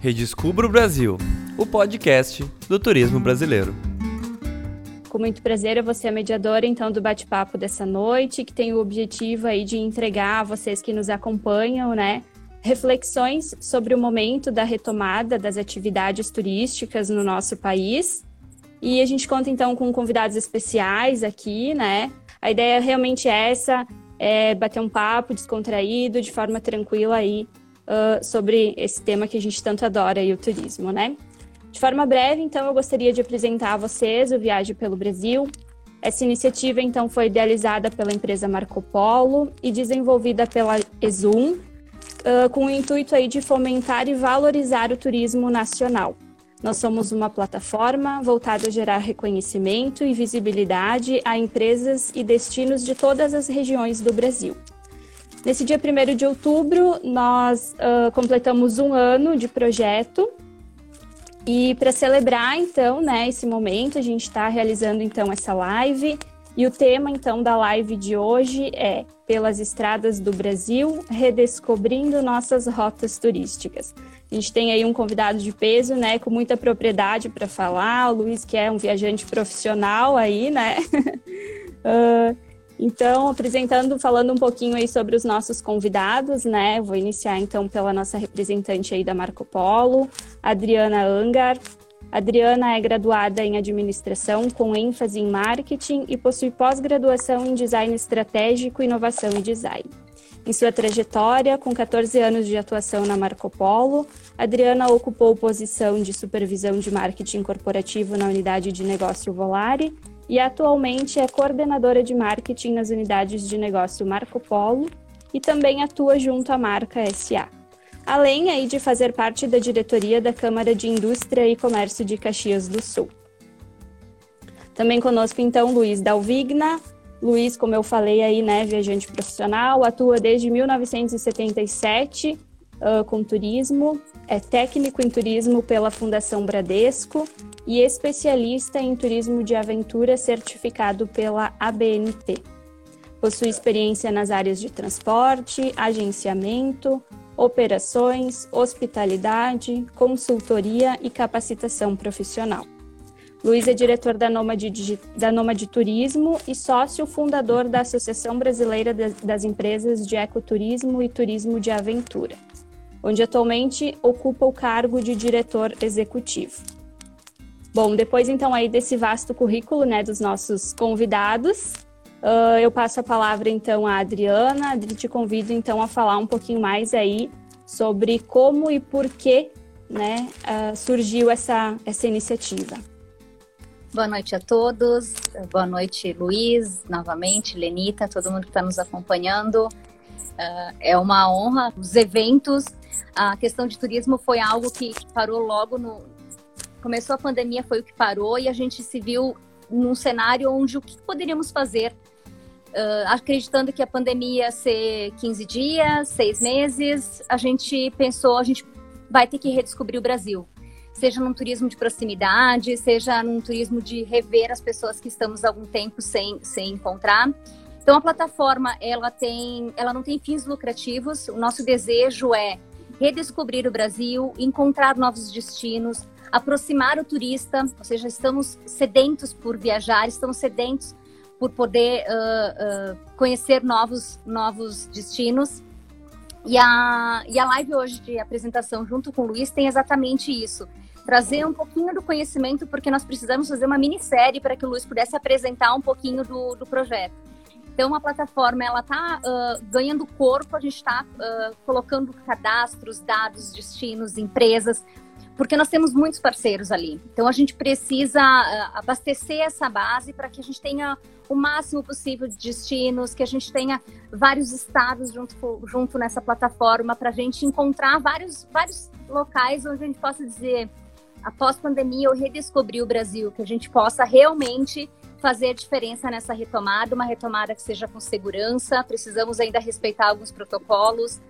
Redescubra o Brasil, o podcast do turismo brasileiro. Com muito prazer, eu vou ser a mediadora então do bate-papo dessa noite, que tem o objetivo aí de entregar a vocês que nos acompanham, né, reflexões sobre o momento da retomada das atividades turísticas no nosso país. E a gente conta então com convidados especiais aqui, né? A ideia realmente é essa, é bater um papo descontraído, de forma tranquila aí uh, sobre esse tema que a gente tanto adora, aí, o turismo, né? De forma breve, então, eu gostaria de apresentar a vocês o Viagem pelo Brasil. Essa iniciativa, então, foi idealizada pela empresa Marco Polo e desenvolvida pela Exum, uh, com o intuito aí de fomentar e valorizar o turismo nacional. Nós somos uma plataforma voltada a gerar reconhecimento e visibilidade a empresas e destinos de todas as regiões do Brasil. Nesse dia 1 de outubro, nós uh, completamos um ano de projeto e para celebrar então, né, esse momento, a gente está realizando então essa live e o tema então da live de hoje é pelas estradas do Brasil, redescobrindo nossas rotas turísticas. A gente tem aí um convidado de peso, né, com muita propriedade para falar, o Luiz que é um viajante profissional aí, né? uh, Então, apresentando, falando um pouquinho aí sobre os nossos convidados, né? Vou iniciar então pela nossa representante aí da Marco Polo, Adriana Angar. Adriana é graduada em administração com ênfase em marketing e possui pós-graduação em design estratégico, inovação e design. Em sua trajetória, com 14 anos de atuação na Marco Polo, Adriana ocupou posição de supervisão de marketing corporativo na unidade de negócio Volare e atualmente é coordenadora de marketing nas unidades de negócio Marco Polo e também atua junto à marca SA. Além aí de fazer parte da diretoria da Câmara de Indústria e Comércio de Caxias do Sul. Também conosco então Luiz Dalvigna. Luiz, como eu falei aí, né, viajante profissional, atua desde 1977 uh, com turismo, é técnico em turismo pela Fundação Bradesco e especialista em turismo de aventura certificado pela ABNT. Possui experiência nas áreas de transporte, agenciamento, operações, hospitalidade, consultoria e capacitação profissional. Luiz é diretor da Nômade, da Nômade Turismo e sócio fundador da Associação Brasileira das Empresas de Ecoturismo e Turismo de Aventura, onde atualmente ocupa o cargo de diretor executivo. Bom, depois então aí desse vasto currículo, né, dos nossos convidados, uh, eu passo a palavra então à Adriana. Adri, te convido então a falar um pouquinho mais aí sobre como e por que, né, uh, surgiu essa, essa iniciativa. Boa noite a todos. Boa noite, Luiz, novamente, Lenita, todo mundo que está nos acompanhando. Uh, é uma honra. Os eventos, a questão de turismo foi algo que parou logo no, começou a pandemia, foi o que parou, e a gente se viu num cenário onde o que poderíamos fazer, uh, acreditando que a pandemia ia ser 15 dias, seis meses, a gente pensou, a gente vai ter que redescobrir o Brasil. Seja num turismo de proximidade, seja num turismo de rever as pessoas que estamos há algum tempo sem, sem encontrar. Então a plataforma ela tem, ela não tem fins lucrativos. O nosso desejo é redescobrir o Brasil, encontrar novos destinos, aproximar o turista, ou seja, estamos sedentos por viajar, estamos sedentos por poder uh, uh, conhecer novos, novos destinos. E a, e a live hoje de apresentação junto com o Luiz tem exatamente isso. Trazer um pouquinho do conhecimento, porque nós precisamos fazer uma minissérie para que o Luiz pudesse apresentar um pouquinho do, do projeto. Então, a plataforma ela está uh, ganhando corpo, a gente está uh, colocando cadastros, dados, destinos, empresas, porque nós temos muitos parceiros ali. Então a gente precisa uh, abastecer essa base para que a gente tenha o máximo possível de destinos, que a gente tenha vários estados junto, junto nessa plataforma para a gente encontrar vários, vários locais onde a gente possa dizer, após pandemia, eu redescobri o Brasil, que a gente possa realmente fazer diferença nessa retomada, uma retomada que seja com segurança. Precisamos ainda respeitar alguns protocolos,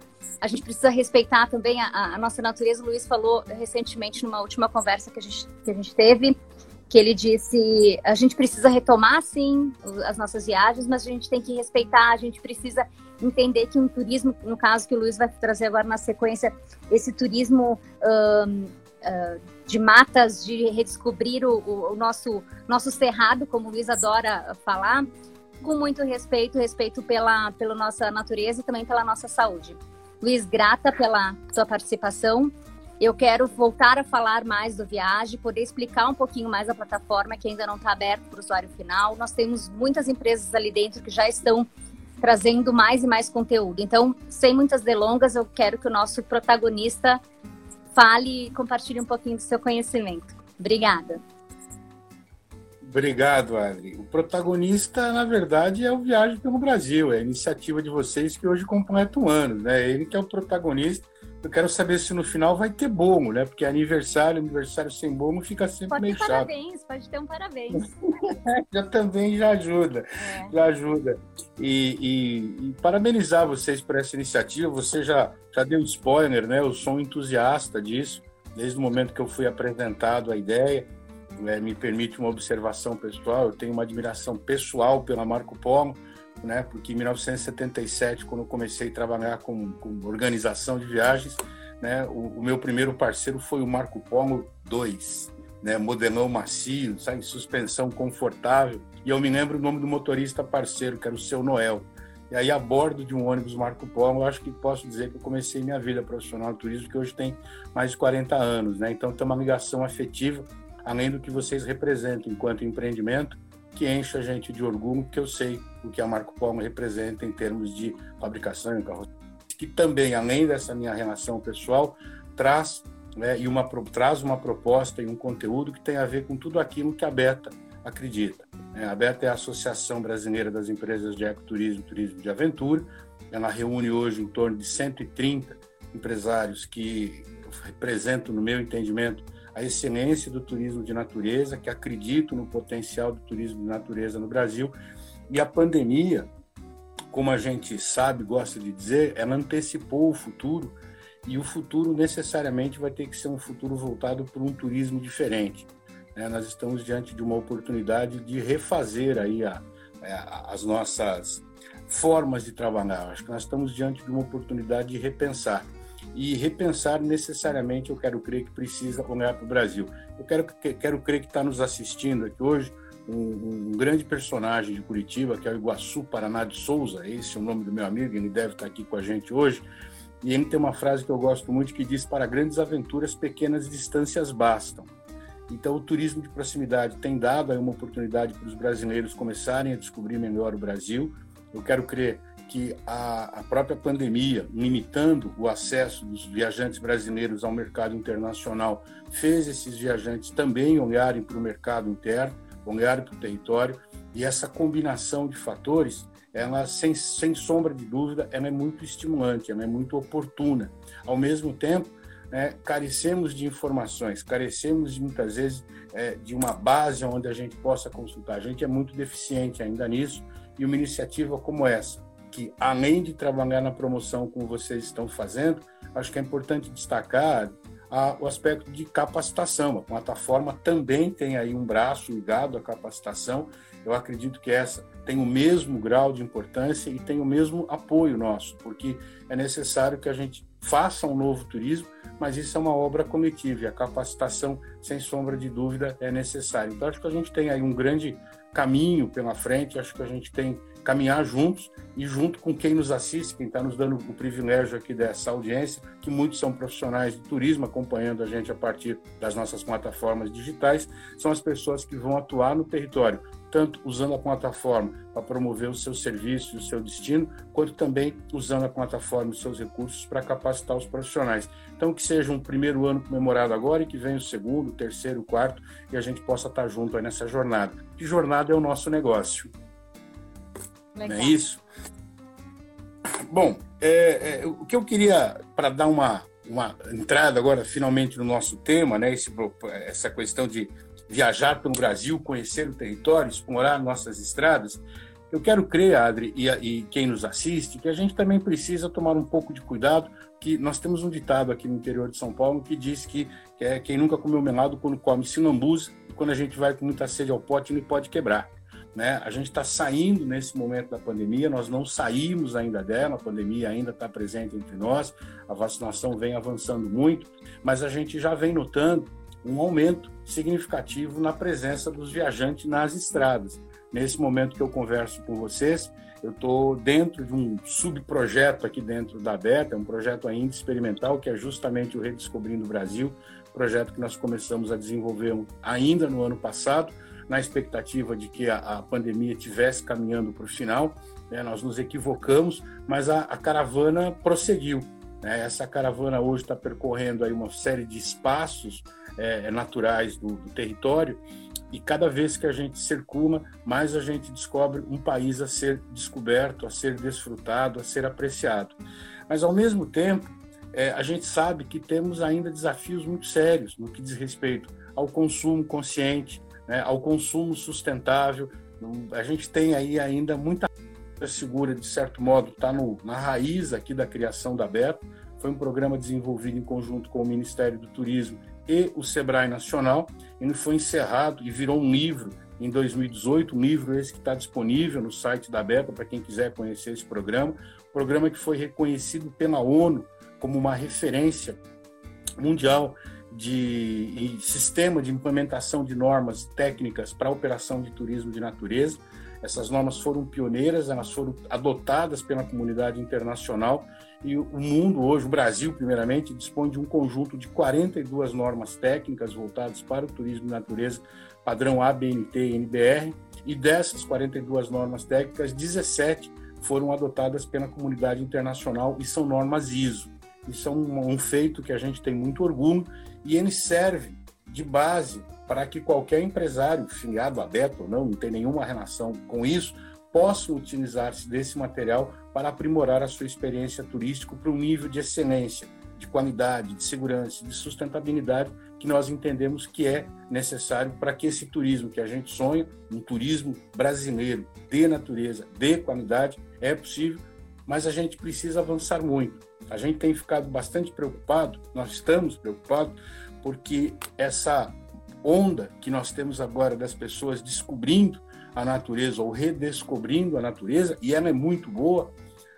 a gente precisa respeitar também a, a, nossa natureza. O Luiz falou recentemente numa última conversa que a gente, que a gente teve, que ele disse: a gente precisa retomar sim as nossas viagens, mas a gente tem que respeitar, a gente precisa entender que um turismo, no caso que o Luiz vai trazer agora na sequência, esse turismo um, uh, de matas, de redescobrir o, o, nosso, nosso cerrado, como o Luiz adora falar, com muito respeito, respeito pela, pela nossa natureza e também pela nossa saúde. Luiz, grata pela sua participação. Eu quero voltar a falar mais do Viagem, poder explicar um pouquinho mais a plataforma que ainda não está aberta para o usuário final. Nós temos muitas empresas ali dentro que já estão trazendo mais e mais conteúdo. Então, sem muitas delongas, eu quero que o nosso protagonista fale e compartilhe um pouquinho do seu conhecimento. Obrigada. Obrigado, Adri. O protagonista, na verdade, é o Viagem pelo Brasil, é a iniciativa de vocês que hoje completa um ano, né? Ele que é o protagonista eu quero saber se no final vai ter bomo, né? Porque aniversário, aniversário sem bomo fica sempre pode meio chato. Parabéns, pode ter um parabéns. já também já ajuda, é. já ajuda. E, e, e, parabenizar vocês por essa iniciativa. Você já, já deu spoiler, né? Eu sou um entusiasta disso, desde o momento que eu fui apresentado a ideia. É, me permite uma observação pessoal. Eu tenho uma admiração pessoal pela Marco Polo né? Porque em 1977, quando eu comecei a trabalhar com, com organização de viagens, né? O, o, meu primeiro parceiro foi o Marco Polo 2, né? Modelão macio, sabe? Suspensão confortável. E eu me lembro o nome do motorista parceiro, que era o seu Noel. E aí, a bordo de um ônibus Marco Polo, eu acho que posso dizer que eu comecei minha vida profissional no turismo, que hoje tem mais de 40 anos, né? Então, tem uma ligação afetiva, além do que vocês representam enquanto empreendimento, que enche a gente de orgulho, porque eu sei o que a Marco Polo representa em termos de fabricação e carroceria, que também, além dessa minha relação pessoal, traz, né, e uma, traz uma proposta e um conteúdo que tem a ver com tudo aquilo que a Beta acredita. É, a Beta é a Associação Brasileira das Empresas de Ecoturismo e Turismo de Aventura. Ela reúne hoje em torno de 130 empresários que representam, no meu entendimento, a excelência do turismo de natureza, que acredito no potencial do turismo de natureza no Brasil. E a pandemia, como a gente sabe, gosta de dizer, ela antecipou o futuro e o futuro necessariamente vai ter que ser um futuro voltado para um turismo diferente. Né? Nós estamos diante de uma oportunidade de refazer aí a, a, as nossas formas de trabalhar. Acho que nós estamos diante de uma oportunidade de repensar e repensar necessariamente, eu quero crer que precisa olhar para o Brasil. Eu quero, quero crer que está nos assistindo aqui hoje um, um, grande personagem de Curitiba, que é o Iguaçu Paraná de Souza, esse é o nome do meu amigo, ele deve estar aqui com a gente hoje, e ele tem uma frase que eu gosto muito que diz: Para grandes aventuras, pequenas distâncias bastam. Então, o turismo de proximidade tem dado aí uma oportunidade para os brasileiros começarem a descobrir melhor o Brasil. Eu quero crer que a, a, própria pandemia, limitando o acesso dos viajantes brasileiros ao mercado internacional, fez esses viajantes também olharem para o mercado interno, olharem para o território, e essa combinação de fatores, ela, sem, sem sombra de dúvida, ela é muito estimulante, ela é muito oportuna. Ao mesmo tempo, né, carecemos de informações, carecemos muitas vezes é, de uma base onde a gente possa consultar. A gente é muito deficiente ainda nisso, e uma iniciativa como essa, que, além de trabalhar na promoção como vocês estão fazendo, acho que é importante destacar a, o aspecto de capacitação. A plataforma também tem aí um braço ligado à capacitação. Eu acredito que essa tem o mesmo grau de importância e tem o mesmo apoio nosso, porque é necessário que a gente faça um novo turismo, mas isso é uma obra coletiva e a capacitação, sem sombra de dúvida, é necessária. Então, acho que a gente tem aí um grande caminho pela frente, acho que a gente tem caminhar juntos e junto com quem nos assiste, quem está nos dando o privilégio aqui dessa audiência, que muitos são profissionais de turismo acompanhando a gente a partir das nossas plataformas digitais, são as pessoas que vão atuar no território, tanto usando a plataforma para promover o seu serviço e o seu destino, quanto também usando a plataforma e os seus recursos para capacitar os profissionais. Então, que seja um primeiro ano comemorado agora e que venha o segundo, o terceiro, o quarto, e a gente possa estar junto aí nessa jornada. Que jornada é o nosso negócio. Não é isso? Bom, é, é, o que eu queria, para dar uma, uma entrada agora, finalmente, no nosso tema, né, esse, essa questão de viajar pelo Brasil, conhecer o território, explorar nossas estradas, eu quero crer, Adri, e, e, quem nos assiste, que a gente também precisa tomar um pouco de cuidado, que nós temos um ditado aqui no interior de São Paulo que diz que, que é, quem nunca comeu melado quando come e quando a gente vai com muita sede ao pote, ele pode quebrar. Né? A gente está saindo nesse momento da pandemia, nós não saímos ainda dela, a pandemia ainda está presente entre nós, a vacinação vem avançando muito, mas a gente já vem notando um aumento significativo na presença dos viajantes nas estradas. Nesse momento que eu converso com vocês, eu estou dentro de um subprojeto aqui dentro da Beta, um projeto ainda experimental, que é justamente o Redescobrindo o Brasil, projeto que nós começamos a desenvolver ainda no ano passado, na expectativa de que a, a pandemia tivesse caminhando para o final. Né? Nós nos equivocamos, mas a, a caravana prosseguiu. Né? Essa caravana hoje está percorrendo aí uma série de espaços é, naturais do, do território e cada vez que a gente circula, mais a gente descobre um país a ser descoberto, a ser desfrutado, a ser apreciado. Mas, ao mesmo tempo, é, a gente sabe que temos ainda desafios muito sérios no que diz respeito ao consumo consciente, né, ao consumo sustentável. A gente tem aí ainda muita segura, de certo modo, está na raiz aqui da criação da Beto. Foi um programa desenvolvido em conjunto com o Ministério do Turismo e o Sebrae Nacional. Ele foi encerrado e virou um livro em 2018, um livro esse que está disponível no site da Beta para quem quiser conhecer esse programa. Programa que foi reconhecido pela ONU como uma referência mundial de sistema de implementação de normas técnicas para operação de turismo de natureza. Essas normas foram pioneiras, elas foram adotadas pela comunidade internacional e o mundo hoje, o Brasil primeiramente, dispõe de um conjunto de 42 normas técnicas voltadas para o turismo de natureza, padrão ABNT e NBR, e dessas 42 normas técnicas, 17 foram adotadas pela comunidade internacional e são normas ISO. Isso é um, um feito que a gente tem muito orgulho e ele serve de base para que qualquer empresário, filiado a Beto ou não, não tem nenhuma relação com isso, possa utilizar-se desse material para aprimorar a sua experiência turística para um nível de excelência, de qualidade, de segurança, de sustentabilidade que nós entendemos que é necessário para que esse turismo que a gente sonha, um turismo brasileiro de natureza, de qualidade, é possível, mas a gente precisa avançar muito. A gente tem ficado bastante preocupado, nós estamos preocupados, porque essa onda que nós temos agora das pessoas descobrindo a natureza ou redescobrindo a natureza, e ela é muito boa,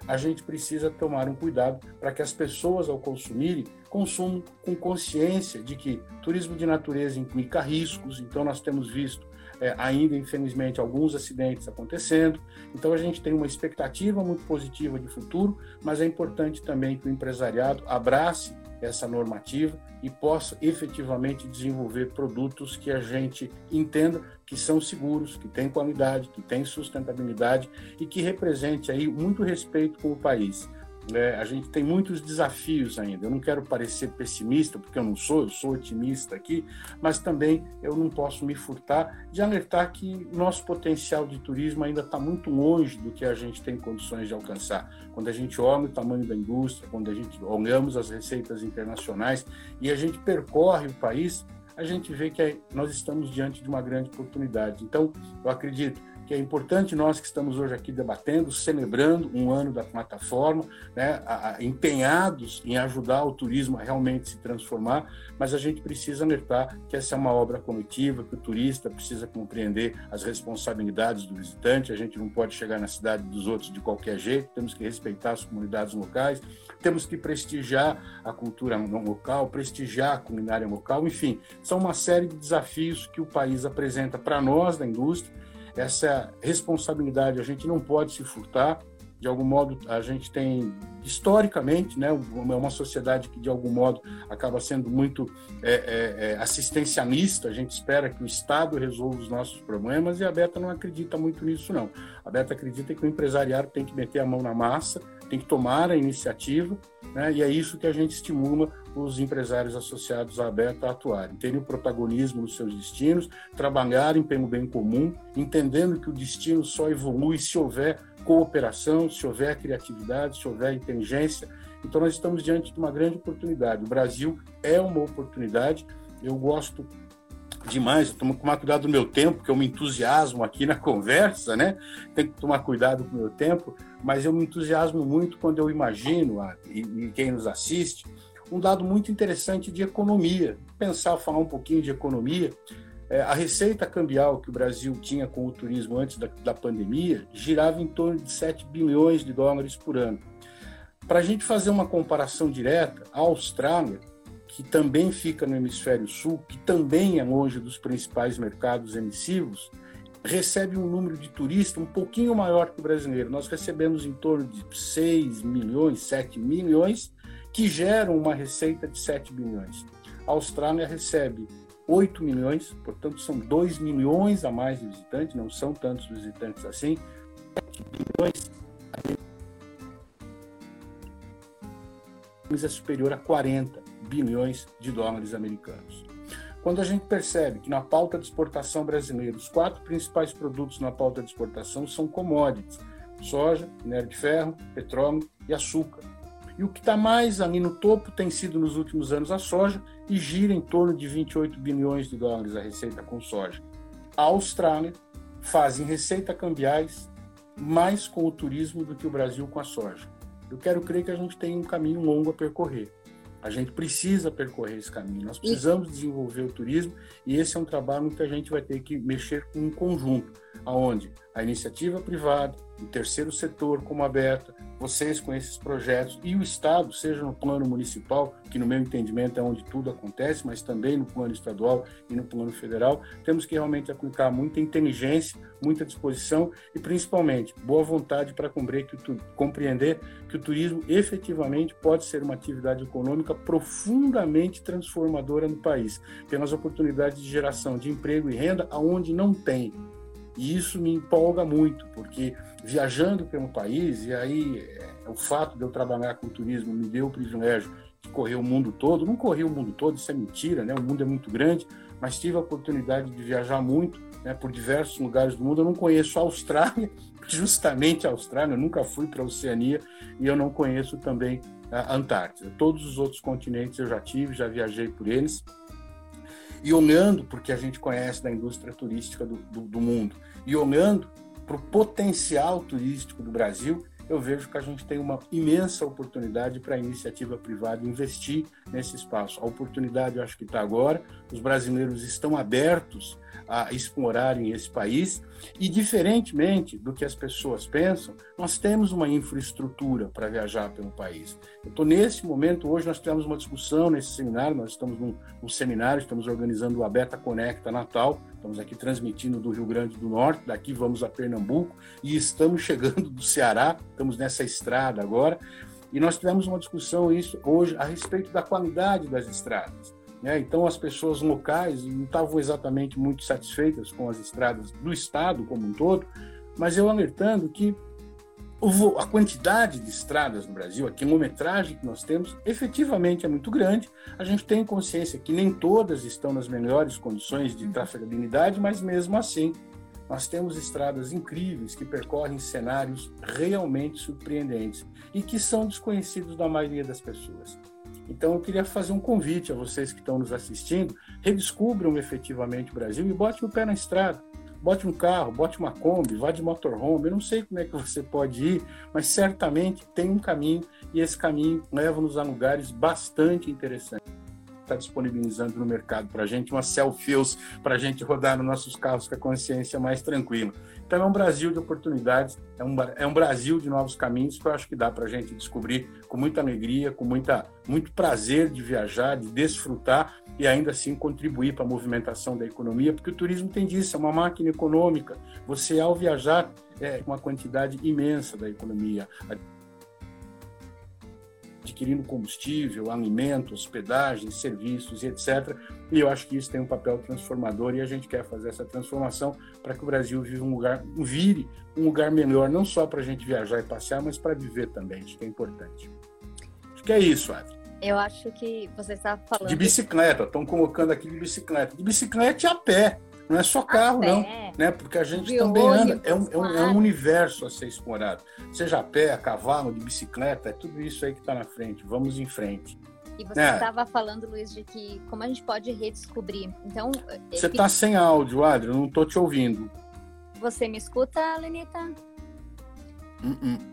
a gente precisa tomar um cuidado para que as pessoas, ao consumirem, consumam com consciência de que turismo de natureza implica riscos, então nós temos visto é, ainda, infelizmente, alguns acidentes acontecendo. Então, a gente tem uma expectativa muito positiva de futuro, mas é importante também que o empresariado abrace essa normativa e possa efetivamente desenvolver produtos que a gente entenda que são seguros, que têm qualidade, que têm sustentabilidade e que represente aí muito respeito com o país. É, a gente tem muitos desafios ainda. Eu não quero parecer pessimista, porque eu não sou, eu sou otimista aqui, mas também eu não posso me furtar de alertar que nosso potencial de turismo ainda está muito longe do que a gente tem condições de alcançar. Quando a gente olha o tamanho da indústria, quando a gente olhamos as receitas internacionais e a gente percorre o país, a gente vê que nós estamos diante de uma grande oportunidade. Então, eu acredito que é importante nós que estamos hoje aqui debatendo, celebrando um ano da plataforma, né, a, a, empenhados em ajudar o turismo a realmente se transformar, mas a gente precisa alertar que essa é uma obra coletiva, que o turista precisa compreender as responsabilidades do visitante, a gente não pode chegar na cidade dos outros de qualquer jeito, temos que respeitar as comunidades locais, temos que prestigiar a cultura local, prestigiar a culinária local, enfim, são uma série de desafios que o país apresenta para nós da indústria essa responsabilidade a gente não pode se furtar. De algum modo, a gente tem, historicamente, né, uma sociedade que, de algum modo, acaba sendo muito é, é, é, assistencialista. A gente espera que o Estado resolva os nossos problemas e a Beta não acredita muito nisso, não. A Beta acredita que o empresariado tem que meter a mão na massa, tem que tomar a iniciativa, né, e é isso que a gente estimula os empresários associados à Beta a atuarem, terem o protagonismo nos seus destinos, trabalharem pelo bem comum, entendendo que o destino só evolui se houver cooperação, se houver criatividade, se houver inteligência. Então, nós estamos diante de uma grande oportunidade. O Brasil é uma oportunidade. Eu gosto demais, eu tomo tomar cuidado do meu tempo, porque eu me entusiasmo aqui na conversa, né? Tem que tomar cuidado com o meu tempo, mas eu me entusiasmo muito quando eu imagino, e, e quem nos assiste, um dado muito interessante de economia. Pensar, falar um pouquinho de economia, é, a receita cambial que o Brasil tinha com o turismo antes da, da pandemia girava em torno de 7 bilhões de dólares por ano. Para a gente fazer uma comparação direta, a Austrália, que também fica no hemisfério sul, que também é longe dos principais mercados emissivos, recebe um número de turistas um pouquinho maior que o brasileiro. Nós recebemos em torno de 6 milhões, 7 milhões, que geram uma receita de 7 bilhões. A Austrália recebe 8 milhões, portanto são 2 milhões a mais de visitantes, não são tantos visitantes assim, 7 bilhões é superior a 40 bilhões de dólares americanos. Quando a gente percebe que na pauta de exportação brasileira, os quatro principais produtos na pauta de exportação são commodities: soja, minério de ferro, petróleo e açúcar. E o que está mais ali no topo tem sido nos últimos anos a soja e gira em torno de 28 bilhões de dólares a receita com soja. A Austrália faz em receita cambiais mais com o turismo do que o Brasil com a soja. Eu quero crer que a gente tem um caminho longo a percorrer. A gente precisa percorrer esse caminho, nós precisamos desenvolver o turismo e esse é um trabalho que a gente vai ter que mexer com um conjunto, aonde a iniciativa privada, o terceiro setor como aberta, vocês com esses projetos e o Estado, seja no plano municipal, que no meu entendimento é onde tudo acontece, mas também no plano estadual e no plano federal, temos que realmente aplicar muita inteligência, muita disposição e principalmente boa vontade para compreender que o turismo efetivamente pode ser uma atividade econômica profundamente transformadora no país, pelas oportunidades de geração de emprego e renda aonde não tem e isso me empolga muito, porque viajando pelo país, e aí é, o fato de eu trabalhar com turismo me deu o privilégio de correr o mundo todo. Não corri o mundo todo, isso é mentira, né? O mundo é muito grande, mas tive a oportunidade de viajar muito né, por diversos lugares do mundo. Eu não conheço a Austrália, justamente a Austrália, eu nunca fui para a Oceania e eu não conheço também a Antártida. Todos os outros continentes eu já tive, já viajei por eles e olhando porque a gente conhece da indústria turística do, do, do mundo, e olhando para o potencial turístico do Brasil, eu vejo que a gente tem uma imensa oportunidade para a iniciativa privada investir nesse espaço. A oportunidade, eu acho que está agora, os brasileiros estão abertos a explorarem esse país e, diferentemente do que as pessoas pensam, nós temos uma infraestrutura para viajar pelo país. Estou nesse momento, hoje nós tivemos uma discussão nesse seminário, nós estamos num, num seminário, estamos organizando o Abeta Conecta Natal, estamos aqui transmitindo do Rio Grande do Norte, daqui vamos a Pernambuco e estamos chegando do Ceará, estamos nessa estrada agora, e nós tivemos uma discussão isso hoje a respeito da qualidade das estradas. Né? Então, as pessoas locais não estavam exatamente muito satisfeitas com as estradas do estado como um todo, mas eu alertando que a quantidade de estradas no Brasil, a quilometragem que nós temos, efetivamente é muito grande. A gente tem consciência que nem todas estão nas melhores condições de trafegabilidade, mas mesmo assim, nós temos estradas incríveis que percorrem cenários realmente surpreendentes e que são desconhecidos da maioria das pessoas. Então, eu queria fazer um convite a vocês que estão nos assistindo: redescubram efetivamente o Brasil e botem o pé na estrada. Bote um carro, bote uma Kombi, vá de motorhome. Eu não sei como é que você pode ir, mas certamente tem um caminho e esse caminho leva-nos a lugares bastante interessantes está disponibilizando no mercado para a gente, uma self-fuels para a gente rodar nos nossos carros com a consciência mais tranquila. Então é um Brasil de oportunidades, é um, é um Brasil de novos caminhos que eu acho que dá para a gente descobrir com muita alegria, com muita, muito prazer de viajar, de desfrutar e ainda assim contribuir para a movimentação da economia, porque o turismo tem disso, é uma máquina econômica. Você, ao viajar, é uma quantidade imensa da economia adquirindo combustível, alimento, hospedagem, serviços e etc. E eu acho que isso tem um papel transformador e a gente quer fazer essa transformação para que o Brasil viva um lugar, vire um lugar melhor, não só para a gente viajar e passear, mas para viver também. Acho que é importante. Acho que é isso, Adri. Eu acho que você está falando. De bicicleta, estão colocando aqui de bicicleta. De bicicleta e a pé. Não é só carro, não. Né? Porque a gente também anda. É um, é, um, é um, universo a ser explorado. Seja a pé, a cavalo, de bicicleta, é tudo isso aí que está na frente. Vamos em frente. E você estava é. falando, Luiz, de que como a gente pode redescobrir. Então. Você está sem áudio, Adri, eu não estou te ouvindo. Você me escuta, Lenita? Uh -uh.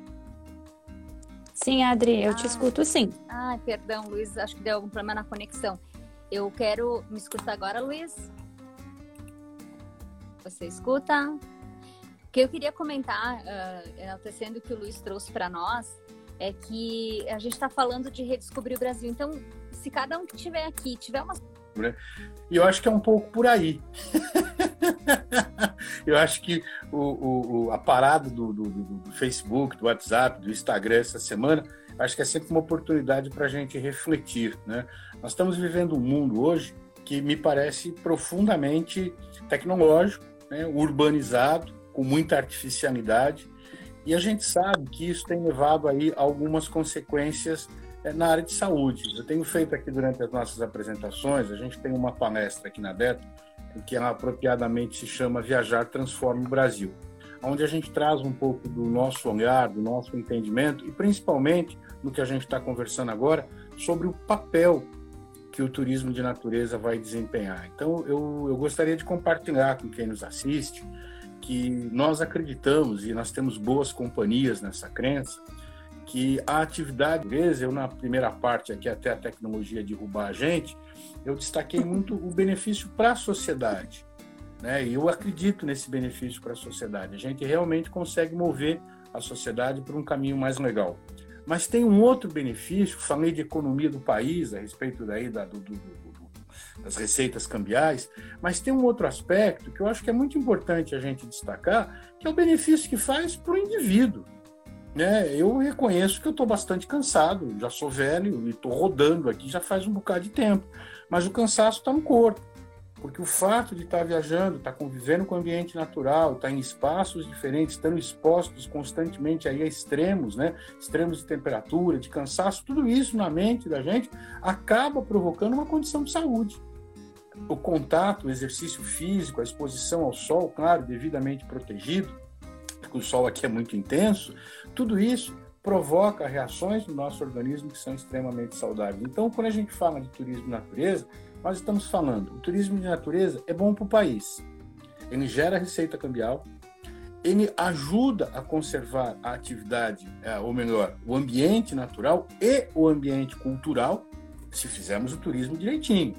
Sim, Adri, eu ah. te escuto sim. Ah, perdão, Luiz, acho que deu algum problema na conexão. Eu quero. Me escuta agora, Luiz? Você escuta? O que eu queria comentar, uh, o que o Luiz trouxe para nós, é que a gente está falando de redescobrir o Brasil. Então, se cada um que estiver aqui tiver uma. Né? E eu acho que é um pouco por aí. eu acho que o, o, a parada do, do, do, Facebook, do WhatsApp, do Instagram essa semana, acho que é sempre uma oportunidade para a gente refletir. Né? Nós estamos vivendo um mundo hoje que me parece profundamente tecnológico, né? urbanizado, com muita artificialidade, e a gente sabe que isso tem levado aí algumas consequências é, na área de saúde. Eu tenho feito aqui durante as nossas apresentações, a gente tem uma palestra aqui na Beta, que ela apropriadamente se chama Viajar Transforma o Brasil, onde a gente traz um pouco do nosso olhar, do nosso entendimento e principalmente no que a gente está conversando agora sobre o papel que o turismo de natureza vai desempenhar. Então, eu, eu gostaria de compartilhar com quem nos assiste que nós acreditamos e nós temos boas companhias nessa crença que a atividade, vezes eu na primeira parte aqui até a tecnologia derrubar a gente, eu destaquei muito o benefício para a sociedade, né? E eu acredito nesse benefício para a sociedade. A gente realmente consegue mover a sociedade para um caminho mais legal. Mas tem um outro benefício, falei de economia do país, a respeito daí da, do, do, do, das receitas cambiais, mas tem um outro aspecto que eu acho que é muito importante a gente destacar, que é o benefício que faz para o indivíduo. Né? Eu reconheço que eu estou bastante cansado, já sou velho e estou rodando aqui já faz um bocado de tempo, mas o cansaço está no corpo, porque o fato de estar tá viajando, estar tá convivendo com o ambiente natural, estar tá em espaços diferentes, estando expostos constantemente aí a extremos, né? extremos de temperatura, de cansaço, tudo isso na mente da gente acaba provocando uma condição de saúde o contato, o exercício físico, a exposição ao sol, claro, devidamente protegido, porque o sol aqui é muito intenso, tudo isso provoca reações no nosso organismo que são extremamente saudáveis. Então, quando a gente fala de turismo natureza, nós estamos falando, o turismo de natureza é bom para o país. Ele gera receita cambial, ele ajuda a conservar a atividade, é, ou melhor, o ambiente natural e o ambiente cultural, se fizermos o turismo direitinho.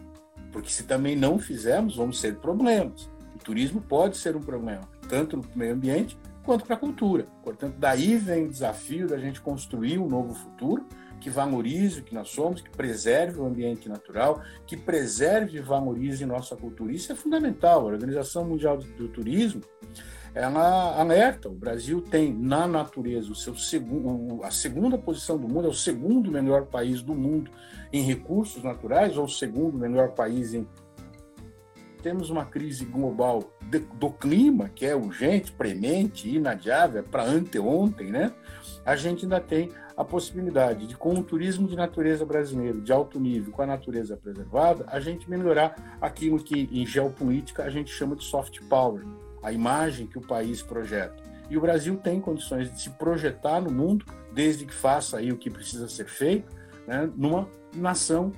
Porque se também não fizermos, vamos ter problemas. O turismo pode ser um problema, tanto no meio ambiente quanto para a cultura. Portanto, daí vem o desafio da gente construir um novo futuro que valorize o que nós somos, que preserve o ambiente natural, que preserve e valorize nossa cultura. Isso é fundamental. A Organização Mundial do Turismo ela alerta: o Brasil tem na natureza o seu segundo, a segunda posição do mundo, é o segundo melhor país do mundo em recursos naturais, ou o segundo melhor país em temos uma crise global de, do clima, que é urgente, premente, inadiável, é para anteontem, né? A gente ainda tem a possibilidade de, com o turismo de natureza brasileiro de alto nível, com a natureza preservada, a gente melhorar aquilo que em geopolítica a gente chama de soft power, a imagem que o país projeta. E o Brasil tem condições de se projetar no mundo, desde que faça aí o que precisa ser feito, né, numa nação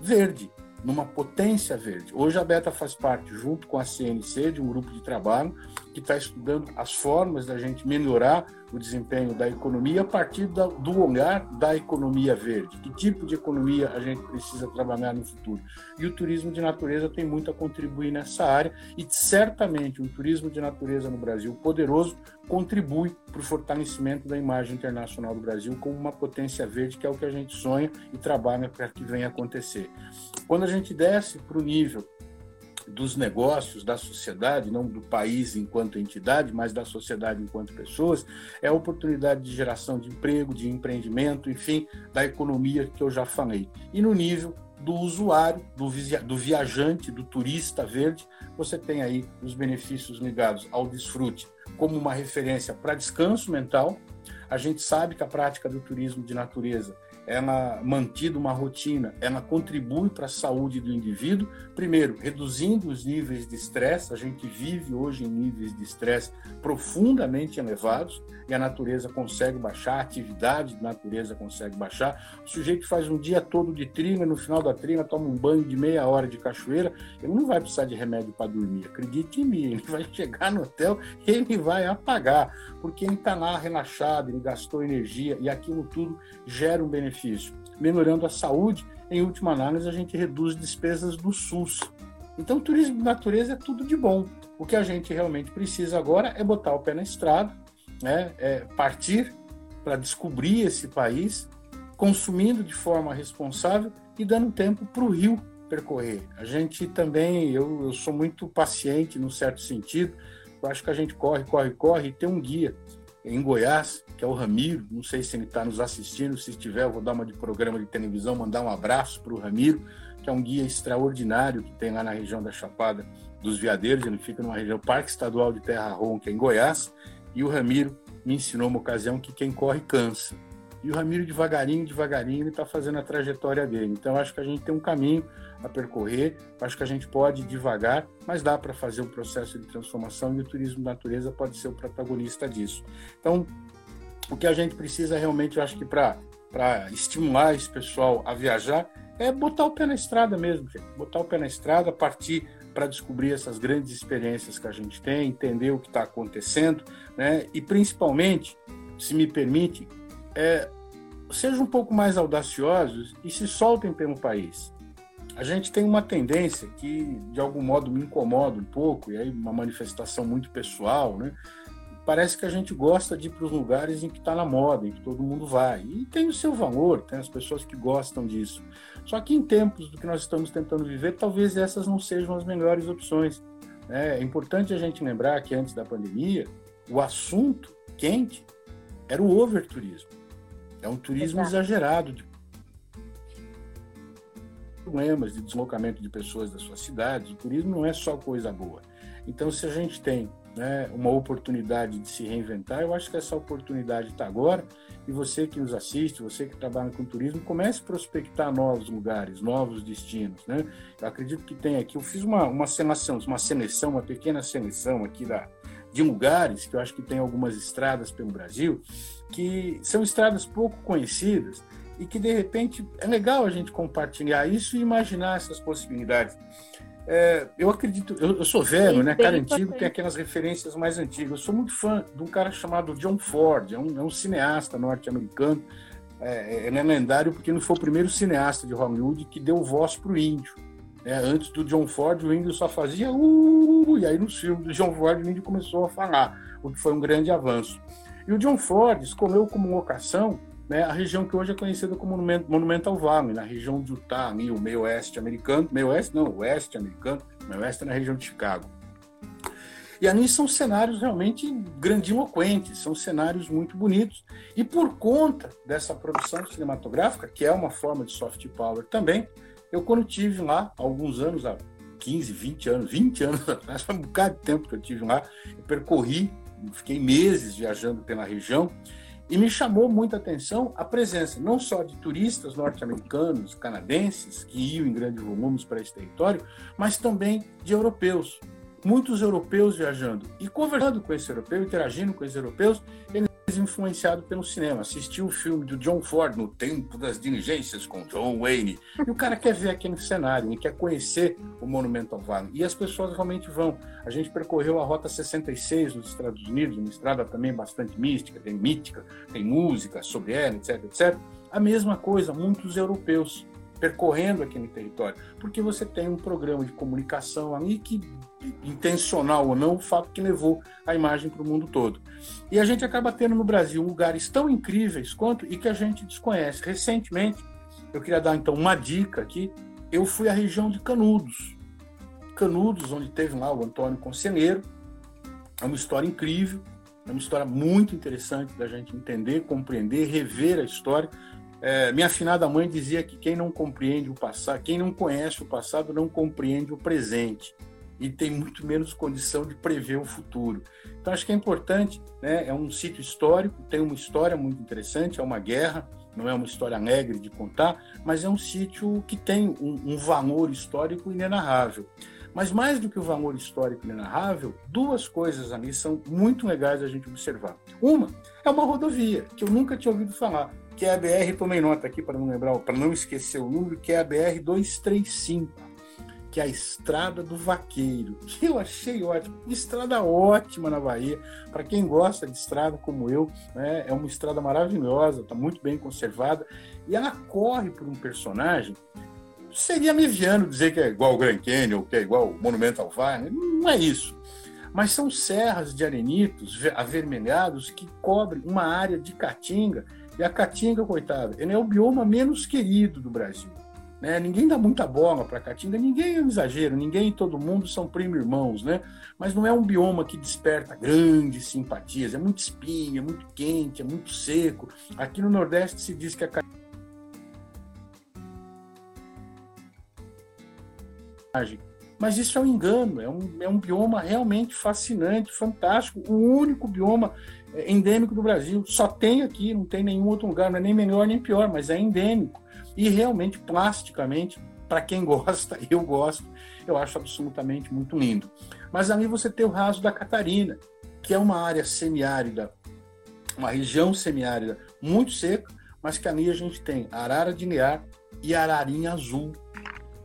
verde, numa potência verde. Hoje a Beta faz parte, junto com a CNC, de um grupo de trabalho que está estudando as formas da gente melhorar o desempenho da economia a partir da, do olhar da economia verde. Que tipo de economia a gente precisa trabalhar no futuro? E o turismo de natureza tem muito a contribuir nessa área e certamente um turismo de natureza no Brasil poderoso contribui para o fortalecimento da imagem internacional do Brasil como uma potência verde, que é o que a gente sonha e trabalha para que venha acontecer. Quando a gente desce para o nível dos negócios, da sociedade, não do país enquanto entidade, mas da sociedade enquanto pessoas, é a oportunidade de geração de emprego, de empreendimento, enfim, da economia que eu já falei. E no nível do usuário, do, viajante, do turista verde, você tem aí os benefícios ligados ao desfrute como uma referência para descanso mental. A gente sabe que a prática do turismo de natureza ela mantida uma rotina, ela contribui para a saúde do indivíduo, primeiro, reduzindo os níveis de estresse, a gente vive hoje em níveis de estresse profundamente elevados, e a natureza consegue baixar, a atividade da natureza consegue baixar. O sujeito faz um dia todo de trilha, no final da trilha toma um banho de meia hora de cachoeira, ele não vai precisar de remédio para dormir, acredite em mim, ele vai chegar no hotel e ele vai apagar, porque ele está lá relaxado, ele gastou energia, e aquilo tudo gera um benefício. Melhorando a saúde, em última análise, a gente reduz despesas do SUS. Então, turismo de natureza é tudo de bom. O que a gente realmente precisa agora é botar o pé na estrada, né? É partir para descobrir esse país, consumindo de forma responsável e dando tempo para o rio percorrer. A gente também, eu, eu sou muito paciente no certo sentido, eu acho que a gente corre, corre, corre e tem um guia em Goiás, que é o Ramiro, não sei se ele está nos assistindo, se estiver, eu vou dar uma de programa de televisão, mandar um abraço para o Ramiro, que é um guia extraordinário que tem lá na região da Chapada dos Veadeiros, ele fica numa região Parque Estadual de Terra Ronca, em Goiás, e o Ramiro me ensinou uma ocasião que quem corre cansa. E o Ramiro, devagarinho, devagarinho, ele está fazendo a trajetória dele. Então, acho que a gente tem um caminho a percorrer, acho que a gente pode devagar, mas dá para fazer um processo de transformação e o turismo natureza pode ser o protagonista disso. Então, o que a gente precisa realmente, eu acho que para estimular esse pessoal a viajar, é botar o pé na estrada mesmo, gente. botar o pé na estrada, partir para descobrir essas grandes experiências que a gente tem, entender o que está acontecendo, né? E principalmente, se me permite, é, sejam um pouco mais audaciosos e se soltem pelo país. A gente tem uma tendência que, de algum modo, me incomoda um pouco, e aí uma manifestação muito pessoal, né? Parece que a gente gosta de ir para os lugares em que está na moda, em que todo mundo vai. E tem o seu valor, tem as pessoas que gostam disso. Só que em tempos do que nós estamos tentando viver, talvez essas não sejam as melhores opções. Né? É importante a gente lembrar que antes da pandemia, o assunto quente era o overturismo. É um turismo Exato. exagerado de problemas de deslocamento de pessoas das suas cidades. O turismo não é só coisa boa. Então, se a gente tem né, uma oportunidade de se reinventar, eu acho que essa oportunidade está agora. E você que nos assiste, você que trabalha com turismo, comece a prospectar novos lugares, novos destinos. Né? Eu acredito que tem aqui, eu fiz uma, uma seleção, uma seleção, uma pequena seleção aqui da, de lugares, que eu acho que tem algumas estradas pelo Brasil, que são estradas pouco conhecidas e que, de repente, é legal a gente compartilhar isso e imaginar essas possibilidades. É, eu acredito, eu, eu sou velho, Sim, né? Cara antigo, tem aquelas referências mais antigas. Eu sou muito fã de um cara chamado John Ford, é um, é um cineasta norte-americano. É, é, é lendário porque não foi o primeiro cineasta de Hollywood que deu voz para o índio. É, antes do John Ford, o índio só fazia uh, e aí no filme do John Ford o índio começou a falar, o que foi um grande avanço. E o John Ford escolheu como locação né, a região que hoje é conhecida como Monumental Valley, na região de Utah, ali, o meio oeste americano, meio oeste não, oeste americano, meio oeste é na região de Chicago. E ali são cenários realmente grandiloquentes, são cenários muito bonitos. E por conta dessa produção cinematográfica, que é uma forma de soft power também, eu, quando tive lá, alguns anos, há 15, 20 anos, 20 anos atrás, foi um bocado de tempo que eu tive lá, eu percorri, fiquei meses viajando pela região, e me chamou muita atenção a presença não só de turistas norte-americanos, canadenses, que iam em grandes volumes para esse território, mas também de europeus. Muitos europeus viajando. E conversando com esse europeu, interagindo com esses europeus, eles influenciado pelo cinema. Assistiu o filme do John Ford no Tempo das Diligências com John Wayne. E o cara quer ver aquele cenário, ele quer conhecer o Monumental Valley. E as pessoas realmente vão. A gente percorreu a Rota 66 nos Estados Unidos, uma estrada também bastante mística, tem mítica, tem música sobre ela, etc, etc. A mesma coisa, muitos europeus percorrendo aquele território, porque você tem um programa de comunicação ali que, intencional ou não, o fato que levou a imagem para o mundo todo. E a gente acaba tendo no Brasil lugares tão incríveis quanto e que a gente desconhece. Recentemente, eu queria dar então uma dica aqui. Eu fui à região de Canudos. Canudos, onde teve lá o Antônio Conselheiro. É uma história incrível, é uma história muito interessante da gente entender, compreender, rever a história, é, minha afinada mãe dizia que quem não compreende o passado, quem não conhece o passado, não compreende o presente e tem muito menos condição de prever o futuro. Então acho que é importante, né? É um sítio histórico, tem uma história muito interessante, é uma guerra, não é uma história alegre de contar, mas é um sítio que tem um, um valor histórico inenarrável. Mas mais do que o valor histórico inenarrável, duas coisas ali são muito legais a gente observar. Uma é uma rodovia que eu nunca tinha ouvido falar que é a BR, tomei nota aqui para não lembrar, para não esquecer o número, que é a BR 235, que é a Estrada do Vaqueiro, que eu achei ótimo. Estrada ótima na Bahia, para quem gosta de estrada como eu, né, é uma estrada maravilhosa, está muito bem conservada, e ela corre por um personagem seria mediano dizer que é igual o Grand Canyon, ou que é igual o Monumental Valley. Não é isso. Mas são serras de arenitos avermelhados que cobrem uma área de caatinga. E a caatinga, coitada, é o bioma menos querido do Brasil. Né? Ninguém dá muita bola para a caatinga, ninguém é um exagero, ninguém e todo mundo são primo-irmãos, né? mas não é um bioma que desperta grandes simpatias. É muito espinho, é muito quente, é muito seco. Aqui no Nordeste se diz que a mas isso é um engano, é um, é um bioma realmente fascinante, fantástico, o único bioma endêmico do Brasil. Só tem aqui, não tem nenhum outro lugar, não é nem melhor nem pior, mas é endêmico. E realmente, plasticamente, para quem gosta, eu gosto, eu acho absolutamente muito lindo. Mas ali você tem o raso da Catarina, que é uma área semiárida, uma região semiárida muito seca, mas que ali a gente tem arara de liar e ararinha azul,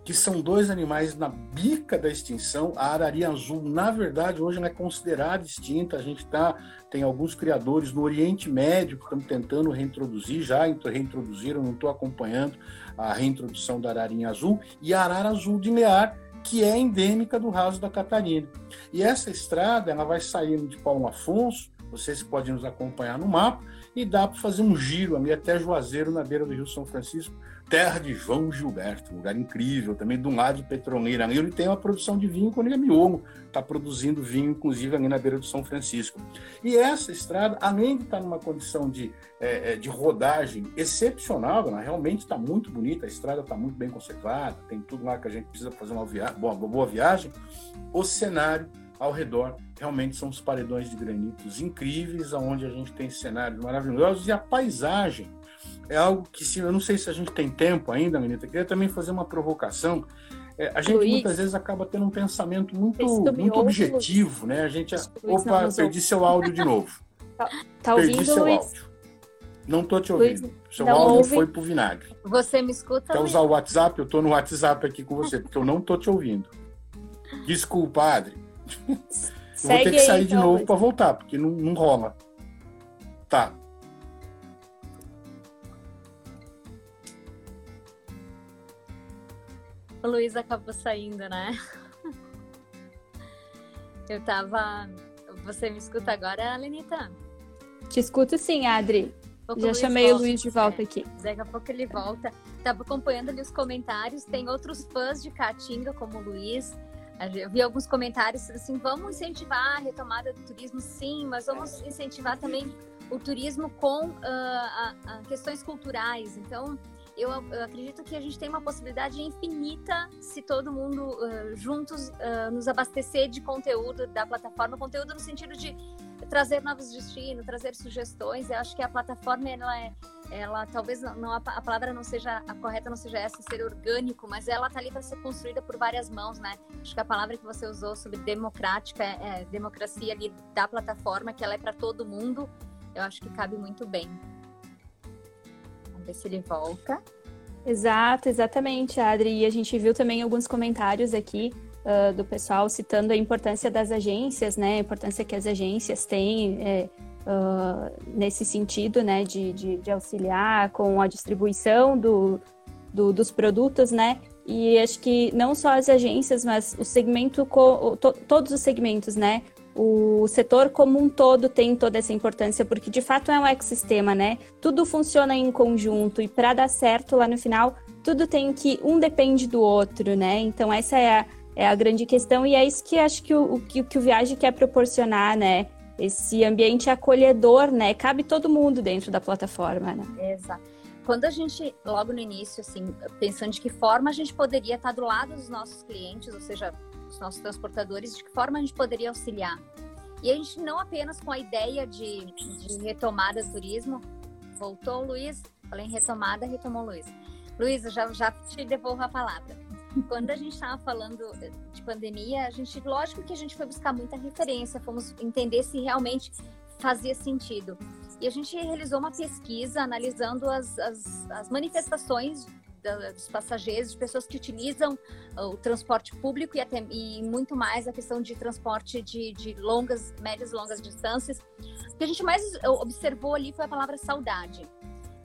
que são dois animais na bica da extinção. A ararinha azul, na verdade, hoje não é considerada extinta. A gente tá, tem alguns criadores no Oriente Médio que estão tentando reintroduzir, já reintroduziram, não estou acompanhando a reintrodução da ararinha azul, e a arara azul de Lear, que é endêmica do raso da Catarina. E essa estrada ela vai saindo de Paulo Afonso, vocês podem nos acompanhar no mapa, e dá para fazer um giro ali até Juazeiro, na beira do Rio São Francisco, terra de João Gilberto, um lugar incrível, também um lado de Petroleira. Ali ele tem uma produção de vinho com ele é miolo, está produzindo vinho, inclusive, ali na beira do São Francisco. E essa estrada, além de estar tá numa condição de, é, é, de rodagem excepcional, ela realmente está muito bonita, a estrada está muito bem conservada, tem tudo lá que a gente precisa fazer uma, via uma boa viagem, o cenário ao redor realmente são os paredões de granitos incríveis, onde a gente tem cenários maravilhosos e a paisagem é algo que, se, eu não sei se a gente tem tempo ainda, Menita, queria também fazer uma provocação. É, a gente Luiz, muitas vezes acaba tendo um pensamento muito, muito objetivo, né? A gente. Luiz, opa, não, perdi seu áudio de novo. Tá, tá perdi ouvindo, seu Luiz? áudio. Não tô te ouvindo. Luiz, seu áudio ouve. foi pro vinagre. Você me escuta? Quer usar o WhatsApp? Eu tô no WhatsApp aqui com você, porque eu não tô te ouvindo. Desculpa, Adri. Vou ter que sair aí, de então, novo para voltar, porque não, não rola. Tá. O Luiz acabou saindo, né? Eu tava. Você me escuta agora, Lenita? Te escuto sim, Adri. Já chamei volta, o Luiz de volta é. aqui. Daqui a pouco ele volta. Tava acompanhando ali os comentários. Tem outros fãs de Caatinga, como o Luiz. Eu vi alguns comentários assim: vamos incentivar a retomada do turismo, sim, mas vamos incentivar também o turismo com uh, a, a questões culturais. Então, eu, eu, acredito que a gente tem uma possibilidade infinita se todo mundo uh, juntos uh, nos abastecer de conteúdo da plataforma, conteúdo no sentido de trazer novos destinos, trazer sugestões. Eu acho que a plataforma ela é, ela talvez não a, a palavra não seja a correta, não seja essa ser orgânico, mas ela tá ali para ser construída por várias mãos, né? Acho que a palavra que você usou sobre democrática, é, é democracia ali da plataforma, que ela é para todo mundo. Eu acho que cabe muito bem ver se ele volta. Exato, exatamente, Adri. E a gente viu também alguns comentários aqui uh, do pessoal citando a importância das agências, né? A importância que as agências têm é, uh, nesse sentido, né? De, de, de, auxiliar com a distribuição do, do, dos produtos, né? E acho que não só as agências, mas o segmento, to, todos os segmentos, né? o setor como um todo tem toda essa importância, porque de fato é um ecossistema, né? Tudo funciona em conjunto e para dar certo lá no final, tudo tem que. Um depende do outro, né? Então, essa é a, é a grande questão e é isso que acho que o, que, que o Viagem quer proporcionar, né? Esse ambiente acolhedor, né? Cabe todo mundo dentro da plataforma, né? Exato. Quando a gente, logo no início, assim, pensando de que forma a gente poderia estar do lado dos nossos clientes, ou seja, os nossos transportadores, de que forma a gente poderia auxiliar. E a gente não apenas com a ideia de, de retomada do turismo, voltou Luiz, falei em retomada, retomou Luiz. Luiz, eu já, já te devolvo a palavra. Quando a gente estava falando de pandemia, a gente, lógico que a gente foi buscar muita referência, fomos entender se realmente fazia sentido. E a gente realizou uma pesquisa analisando as, as, as manifestações dos passageiros, de pessoas que utilizam o transporte público e, até, e muito mais a questão de transporte de, de longas, médias longas distâncias. O que a gente mais observou ali foi a palavra saudade.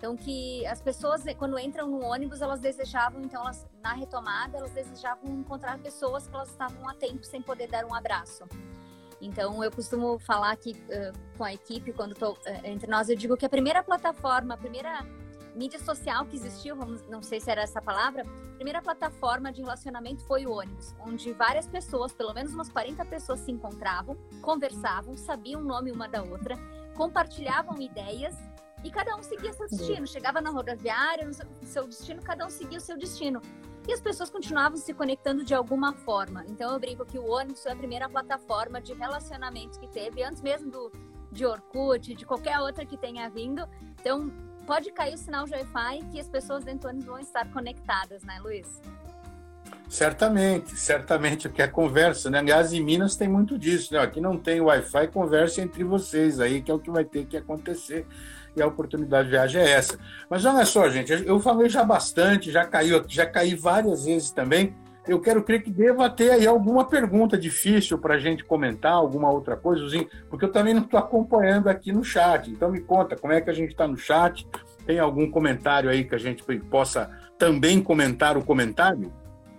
Então que as pessoas quando entram no ônibus elas desejavam então elas, na retomada elas desejavam encontrar pessoas que elas estavam há tempo sem poder dar um abraço. Então eu costumo falar aqui uh, com a equipe quando estou uh, entre nós eu digo que a primeira plataforma, a primeira mídia social que existiu, vamos, não sei se era essa palavra, a primeira plataforma de relacionamento foi o ônibus, onde várias pessoas, pelo menos umas 40 pessoas se encontravam, conversavam, sabiam o nome uma da outra, compartilhavam ideias e cada um seguia seu destino. Chegava na rodoviária, no seu destino, cada um seguia o seu destino. E as pessoas continuavam se conectando de alguma forma. Então eu brinco que o ônibus foi a primeira plataforma de relacionamento que teve, antes mesmo do, de Orkut, de qualquer outra que tenha vindo. Então, pode cair o sinal de Wi-Fi que as pessoas dentro do ônibus vão estar conectadas, né, Luiz? Certamente, certamente, que é conversa, né? Aliás, em Minas tem muito disso, né? Aqui não tem Wi-Fi, conversa entre vocês aí, que é o que vai ter que acontecer. E a oportunidade de viagem é essa. Mas olha só, gente, eu falei já bastante, já caiu, já caí várias vezes também. Eu quero crer que deva ter aí alguma pergunta difícil para a gente comentar, alguma outra coisa, porque eu também não estou acompanhando aqui no chat. Então me conta como é que a gente está no chat. Tem algum comentário aí que a gente possa também comentar o comentário?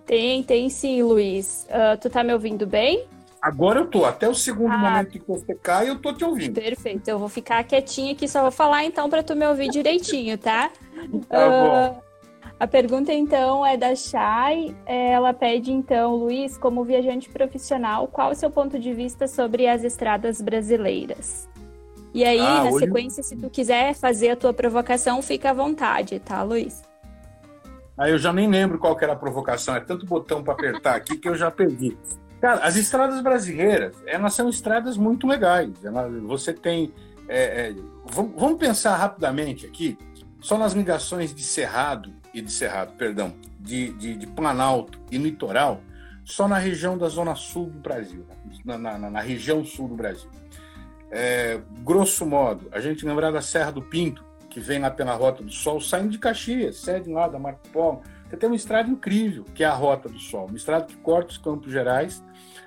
Tem, tem sim, Luiz. Uh, tu tá me ouvindo bem? Agora eu tô. Até o segundo ah, momento que você cai, eu tô te ouvindo. Perfeito. Eu vou ficar quietinha aqui, só vou falar então para tu me ouvir direitinho, tá? Tá uh. A pergunta, então, é da Chay. Ela pede, então, Luiz, como viajante profissional, qual o seu ponto de vista sobre as estradas brasileiras? E aí, ah, na hoje... sequência, se tu quiser fazer a tua provocação, fica à vontade, tá, Luiz? Aí eu já nem lembro qual era a provocação. É tanto botão para apertar aqui que eu já perdi. Cara, as estradas brasileiras, elas são estradas muito legais. você tem... É, é, vamos pensar rapidamente aqui, só nas ligações de Cerrado e de Cerrado, perdão, de, de, de, Planalto e litoral, só na região da zona sul do Brasil, na, na, na região sul do Brasil. É, grosso modo, a gente lembrar da Serra do Pinto, que vem lá pela Rota do Sol, saindo de Caxias, sede lá da Marco Polo. Você tem uma estrada incrível, que é a Rota do Sol, uma estrada que corta os Campos Gerais,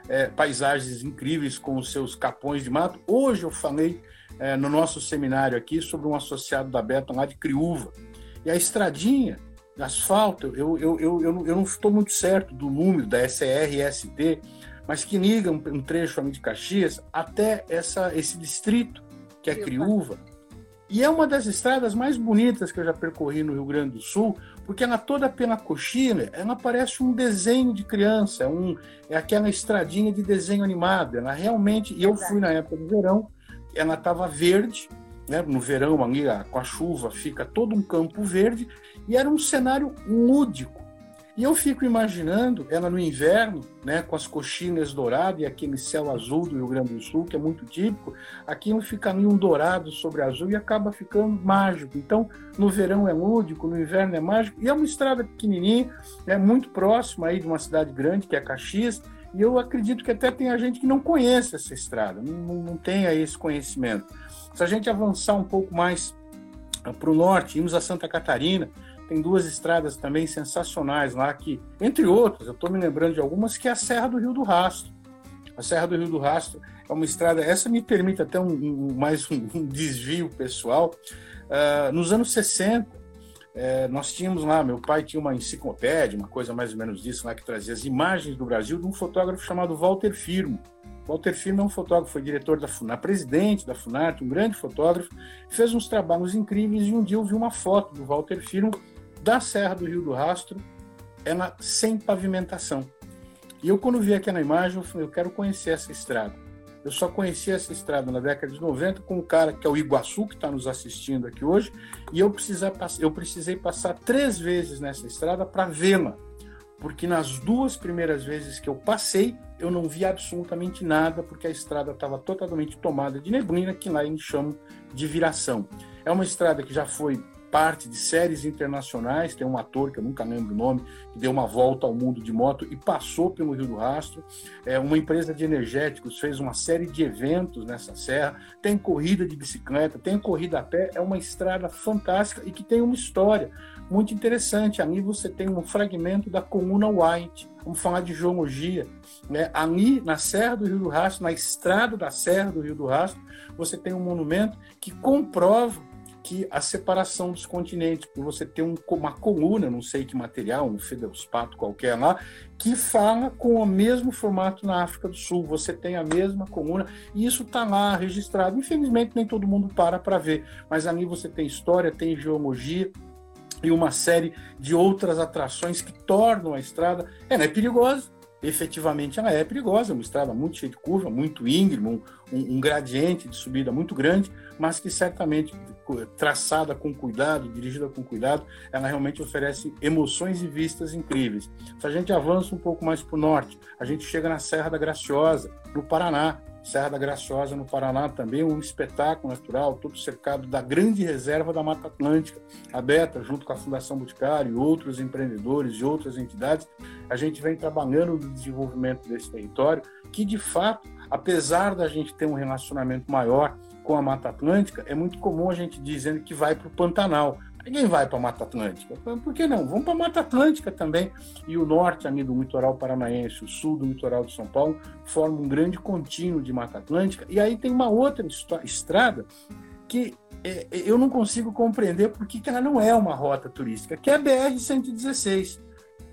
é, paisagens incríveis com os seus capões de mato. Hoje eu falei é, no nosso seminário aqui sobre um associado da Beta lá de Criúva. E a estradinha asfalto, eu, eu, eu, eu, não estou muito certo do número da SR e SD, mas que liga um, um trecho ali de Caxias até essa, esse distrito, que é Criúva. E é uma das estradas mais bonitas que eu já percorri no Rio Grande do Sul, porque ela toda pela coxilha, ela parece um desenho de criança, é, um, é aquela estradinha de desenho animado. Ela realmente, e eu fui na época do verão, ela estava verde, né, no verão ali, com a chuva, fica todo um campo verde, e era um cenário lúdico. E eu fico imaginando ela no inverno, né, com as coxinhas douradas e aquele céu azul do Rio Grande do Sul, que é muito típico, aquilo fica ali um dourado sobre azul e acaba ficando mágico. Então, no verão é lúdico, no inverno é mágico, e é uma estrada pequenininha, é muito próxima aí de uma cidade grande, que é Caxias, e eu acredito que até tem a gente que não conhece essa estrada, não, não aí esse conhecimento. Se a gente avançar um pouco mais ah, para o norte, irmos a Santa Catarina, tem duas estradas também sensacionais lá que, entre outras, eu estou me lembrando de algumas, que é a Serra do Rio do Rastro. A Serra do Rio do Rastro é uma estrada, essa me permite até um, um mais um, um, desvio pessoal. Uh, nos anos 60, é, nós tínhamos lá, meu pai tinha uma enciclopédia, uma coisa mais ou menos disso lá, que trazia as imagens do Brasil de um fotógrafo chamado Walter Firmo. Walter Firmo é um fotógrafo, foi diretor da FUNAR, presidente da FUNARTE, um grande fotógrafo, fez uns trabalhos incríveis e um dia eu vi uma foto do Walter Firmo da Serra do Rio do Rastro, ela sem pavimentação. E eu, quando vi aquela imagem, eu falei, eu quero conhecer essa estrada. Eu só conheci essa estrada na década de 90 com um cara que é o Iguaçu, que está nos assistindo aqui hoje, e eu, precisa, eu precisei passar três vezes nessa estrada para vê-la porque nas duas primeiras vezes que eu passei, eu não vi absolutamente nada, porque a estrada estava totalmente tomada de neblina, que lá eles chamam de viração. É uma estrada que já foi parte de séries internacionais. Tem um ator que eu nunca lembro o nome, que deu uma volta ao mundo de moto e passou pelo Rio do Rastro. É, uma empresa de energéticos fez uma série de eventos nessa serra. Tem corrida de bicicleta, tem corrida a pé. É uma estrada fantástica e que tem uma história muito interessante. Ali você tem um fragmento da Comuna White. Vamos falar de geologia. Né? Ali, na Serra do Rio do Rastro, na estrada da Serra do Rio do Rastro, você tem um monumento que comprova que a separação dos continentes, por você ter um, uma coluna, não sei que material, um feldespato qualquer lá, que fala com o mesmo formato na África do Sul. Você tem a mesma coluna e isso está lá registrado. Infelizmente, nem todo mundo para para ver, mas ali você tem história, tem geologia, e uma série de outras atrações que tornam a estrada. Ela é perigosa, efetivamente ela é perigosa, é uma estrada muito cheia de curva, muito íngreme, um, um, gradiente de subida muito grande, mas que certamente, traçada com cuidado, dirigida com cuidado, ela realmente oferece emoções e vistas incríveis. Se a gente avança um pouco mais para o norte, a gente chega na Serra da Graciosa, no Paraná, Serra da Graciosa, no Paraná, também um espetáculo natural, todo cercado da grande reserva da Mata Atlântica, aberta junto com a Fundação Boticário e outros empreendedores e outras entidades. A gente vem trabalhando no desenvolvimento desse território, que de fato, apesar da gente ter um relacionamento maior com a Mata Atlântica, é muito comum a gente dizendo que vai para o Pantanal. Ninguém vai para a Mata Atlântica. Por que não? Vamos para a Mata Atlântica também. E o norte ali do litoral paranaense, o sul do litoral de São Paulo, forma um grande contínuo de Mata Atlântica. E aí tem uma outra estrada que é, é, eu não consigo compreender porque que ela não é uma rota turística, que é a BR-116.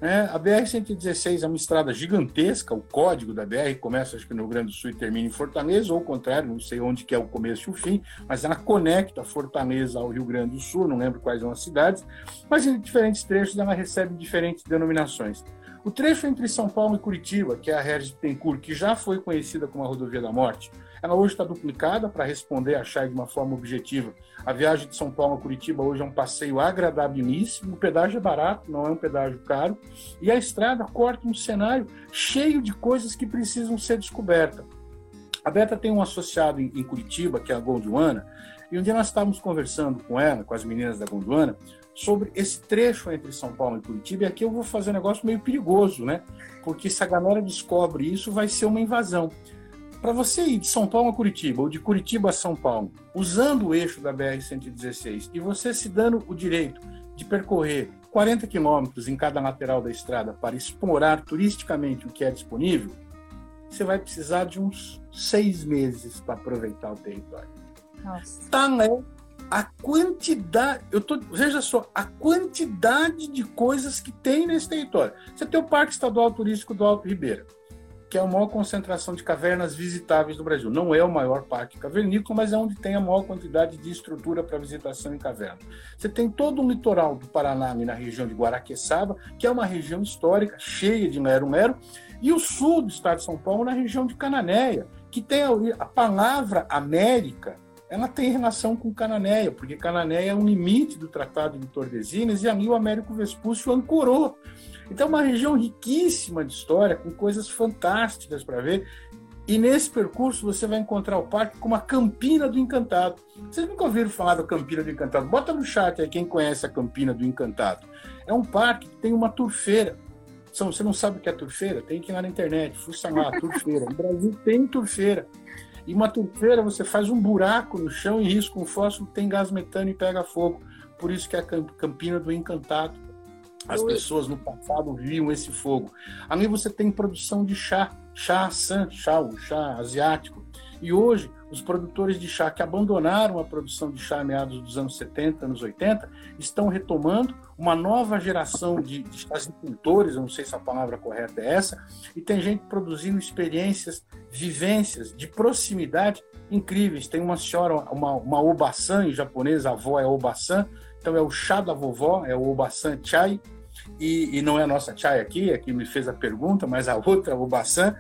É, a BR-116 é uma estrada gigantesca, o código da BR começa acho que no Rio Grande do Sul e termina em Fortaleza, ou ao contrário, não sei onde que é o começo e o fim, mas ela conecta Fortaleza ao Rio Grande do Sul, não lembro quais são as cidades, mas em diferentes trechos ela recebe diferentes denominações. O trecho entre São Paulo e Curitiba, que é a Regis Tencourt, que já foi conhecida como a Rodovia da Morte, ela hoje está duplicada para responder a Chay de uma forma objetiva. A viagem de São Paulo a Curitiba hoje é um passeio agradabilíssimo, o pedágio é barato, não é um pedágio caro, e a estrada corta um cenário cheio de coisas que precisam ser descobertas. A Beta tem um associado em, Curitiba, que é a Gondwana, e um dia nós estávamos conversando com ela, com as meninas da Gondwana, sobre esse trecho entre São Paulo e Curitiba, e aqui eu vou fazer um negócio meio perigoso, né? Porque se a galera descobre isso, vai ser uma invasão. Para você ir de São Paulo a Curitiba, ou de Curitiba a São Paulo, usando o eixo da BR-116, e você se dando o direito de percorrer 40 quilômetros em cada lateral da estrada para explorar turisticamente o que é disponível, você vai precisar de uns seis meses para aproveitar o território. Nossa. Tal é a quantidade, eu tô, veja só, a quantidade de coisas que tem nesse território. Você tem o Parque Estadual Turístico do Alto Ribeira, que é a maior concentração de cavernas visitáveis do Brasil. Não é o maior parque cavernícola, mas é onde tem a maior quantidade de estrutura para visitação em caverna. Você tem todo o litoral do Paraná, na região de Guaraqueçaba, que é uma região histórica, cheia de lero-lero, e o sul do estado de São Paulo, na região de Cananéia, que tem a, a palavra América ela tem relação com Cananéia, porque Cananéia é um limite do Tratado de Tordesilhas e ali o Américo Vespúcio ancorou. Então, é uma região riquíssima de história, com coisas fantásticas para ver. E nesse percurso você vai encontrar o parque com uma Campina do Encantado. Vocês nunca ouviram falar da Campina do Encantado? Bota no chat aí quem conhece a Campina do Encantado. É um parque que tem uma turfeira. Você não sabe o que é turfeira? Tem que ir lá na internet, fuça lá, turfeira. No Brasil tem turfeira. E uma turfeira, você faz um buraco no chão e risca um fósforo, tem gás metano e pega fogo. Por isso que é a Campina do Encantado. As pessoas no passado viam esse fogo. Ali você tem produção de chá, chá san, chá, o chá asiático. E hoje, os produtores de chá que abandonaram a produção de chá meados dos anos 70, anos 80, estão retomando uma nova geração de, de eu não sei se a palavra correta é essa, e tem gente produzindo experiências, vivências de proximidade incríveis. Tem uma senhora, uma, uma obasan em japonês, a avó é obasan, então é o chá da vovó, é o obasan chai, e, e não é a nossa chai aqui, aqui me fez a pergunta, mas a outra, o Bassan,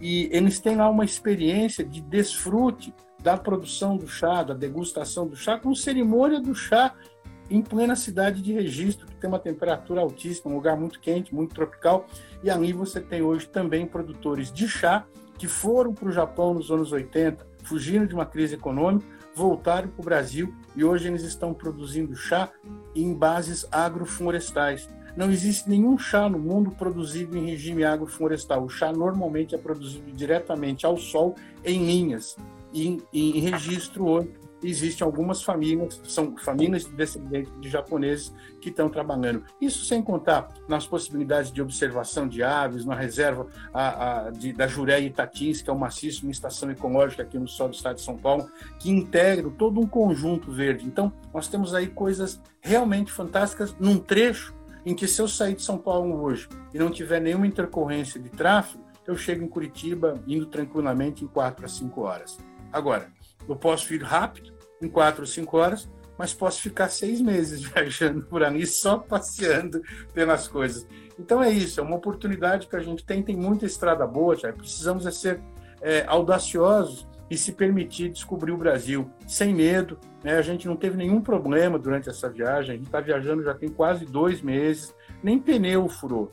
e eles têm lá uma experiência de desfrute da produção do chá, da degustação do chá, com cerimônia do chá em plena cidade de registro, que tem uma temperatura altíssima, um lugar muito quente, muito tropical, e ali você tem hoje também produtores de chá que foram para o Japão nos anos 80, fugindo de uma crise econômica, voltaram para o Brasil e hoje eles estão produzindo chá em bases agroflorestais. Não existe nenhum chá no mundo produzido em regime agroflorestal. O chá normalmente é produzido diretamente ao sol em linhas, em, em registro hoje existem algumas famílias, são famílias de descendentes de japoneses que estão trabalhando. Isso sem contar nas possibilidades de observação de aves, na reserva a, a, de, da Juré Itatins, que é um maciço, uma estação ecológica aqui no sul do estado de São Paulo, que integra todo um conjunto verde. Então, nós temos aí coisas realmente fantásticas num trecho em que se eu sair de São Paulo hoje e não tiver nenhuma intercorrência de tráfego, eu chego em Curitiba indo tranquilamente em 4 a 5 horas. Agora, eu posso ir rápido, em 4 ou 5 horas, mas posso ficar seis meses viajando por ali, só passeando pelas coisas. Então é isso, é uma oportunidade que a gente tem, tem muita estrada boa, já precisamos é ser é, audaciosos e se permitir descobrir o Brasil sem medo. Né? A gente não teve nenhum problema durante essa viagem, a gente está viajando já tem quase dois meses, nem pneu furou.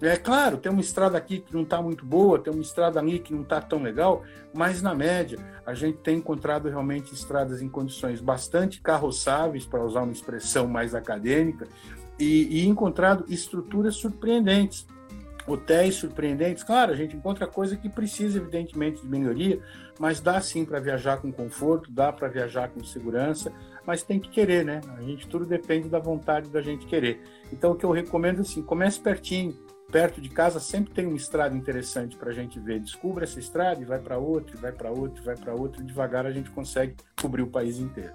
É claro, tem uma estrada aqui que não está muito boa, tem uma estrada ali que não está tão legal, mas na média a gente tem encontrado realmente estradas em condições bastante carroçáveis, para usar uma expressão mais acadêmica, e, e encontrado estruturas surpreendentes hotéis surpreendentes. Claro, a gente encontra coisa que precisa, evidentemente, de melhoria, mas dá sim para viajar com conforto, dá para viajar com segurança, mas tem que querer, né? A gente tudo depende da vontade da gente querer. Então, o que eu recomendo assim, comece pertinho, perto de casa sempre tem uma estrada interessante para a gente ver. Descubra essa estrada e vai para outra, vai para outra, vai para outra, e devagar a gente consegue cobrir o país inteiro.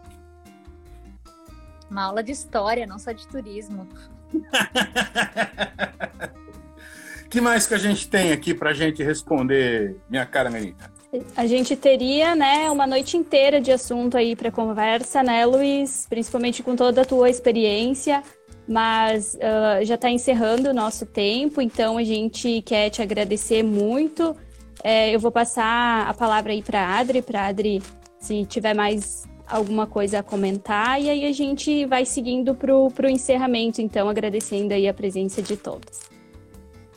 Uma aula de história, não só de turismo. que mais que a gente tem aqui para a gente responder, minha cara Melita? A gente teria, né, uma noite inteira de assunto aí para conversa, né, Luiz? Principalmente com toda a tua experiência mas uh, já está encerrando o nosso tempo, então a gente quer te agradecer muito. É, eu vou passar a palavra aí para Adri, para Adri, se tiver mais alguma coisa a comentar, e aí a gente vai seguindo para o encerramento, então, agradecendo aí a presença de todos.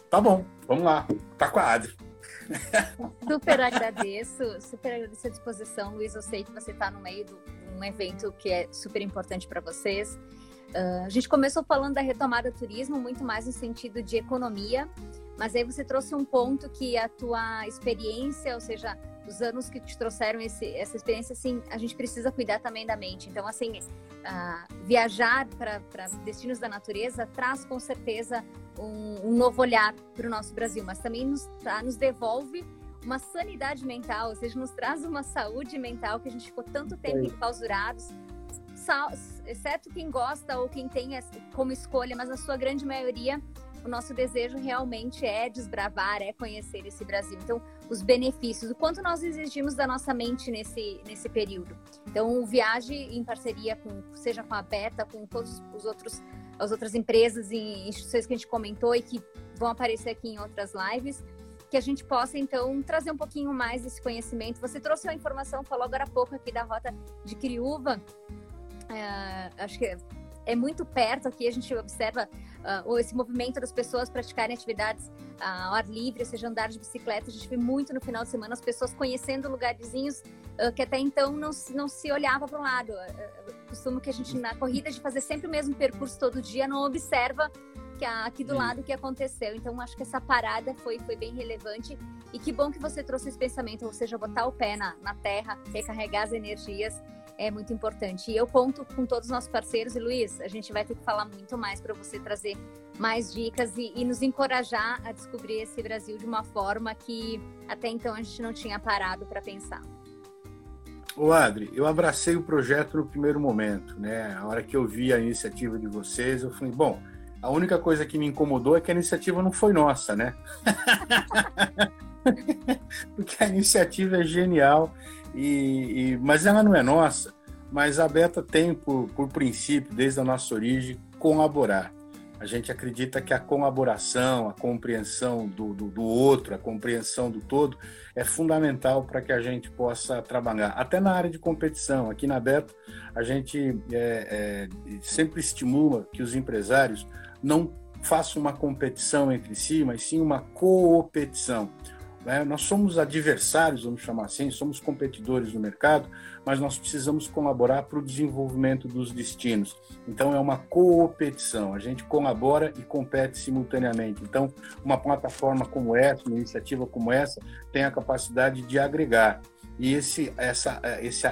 Tá bom, vamos lá, tá com a Adri. Super agradeço, super agradeço a disposição, Luiz. Eu sei que você está no meio de um evento que é super importante para vocês. Uh, a gente começou falando da retomada do turismo muito mais no sentido de economia, mas aí você trouxe um ponto que a tua experiência, ou seja, os anos que te trouxeram esse, essa experiência, assim, a gente precisa cuidar também da mente. Então, assim, uh, viajar para destinos da natureza traz com certeza um, um novo olhar para o nosso Brasil, mas também nos, tá, nos devolve uma sanidade mental, ou seja, nos traz uma saúde mental que a gente ficou tanto tempo enclausurados exceto quem gosta ou quem tem como escolha, mas na sua grande maioria, o nosso desejo realmente é desbravar, é conhecer esse Brasil. Então, os benefícios, o quanto nós exigimos da nossa mente nesse, nesse período. Então, o Viagem em parceria com, seja com a Beta, com todos os outros, as outras empresas e instituições que a gente comentou e que vão aparecer aqui em outras lives, que a gente possa, então, trazer um pouquinho mais desse conhecimento. Você trouxe uma informação, falou agora há pouco aqui da rota de Criúva, é, acho que é muito perto aqui, a gente observa uh, esse movimento das pessoas praticarem atividades uh, ao ar livre, ou seja, andar de bicicleta. A gente vê muito no final de semana as pessoas conhecendo lugarzinhos uh, que até então não, não se olhava para um lado. Uh, costumo que a gente, na corrida, de fazer sempre o mesmo percurso todo dia, não observa que aqui do lado o que aconteceu. Então, acho que essa parada foi, foi bem relevante. E que bom que você trouxe esse pensamento, ou seja, botar o pé na, na terra, recarregar as energias é muito importante. E eu conto com todos os nossos parceiros. E Luiz, a gente vai ter que falar muito mais para você trazer mais dicas e, e, nos encorajar a descobrir esse Brasil de uma forma que até então a gente não tinha parado para pensar. O Adri, eu abracei o projeto no primeiro momento, né? A hora que eu vi a iniciativa de vocês, eu falei, bom, a única coisa que me incomodou é que a iniciativa não foi nossa, né? Porque a iniciativa é genial e, e, mas ela não é nossa. Mas a Beta tem por, por princípio, desde a nossa origem, colaborar. A gente acredita que a colaboração, a compreensão do, do, do outro, a compreensão do todo é fundamental para que a gente possa trabalhar. Até na área de competição, aqui na Beta, a gente é, é, sempre estimula que os empresários não façam uma competição entre si, mas sim uma coopetição. Né? Nós somos adversários, vamos chamar assim, somos competidores no mercado, mas nós precisamos colaborar para o desenvolvimento dos destinos. Então, é uma coopetição, a gente colabora e compete simultaneamente. Então, uma plataforma como essa, uma iniciativa como essa, tem a capacidade de agregar. E esse, essa, esse,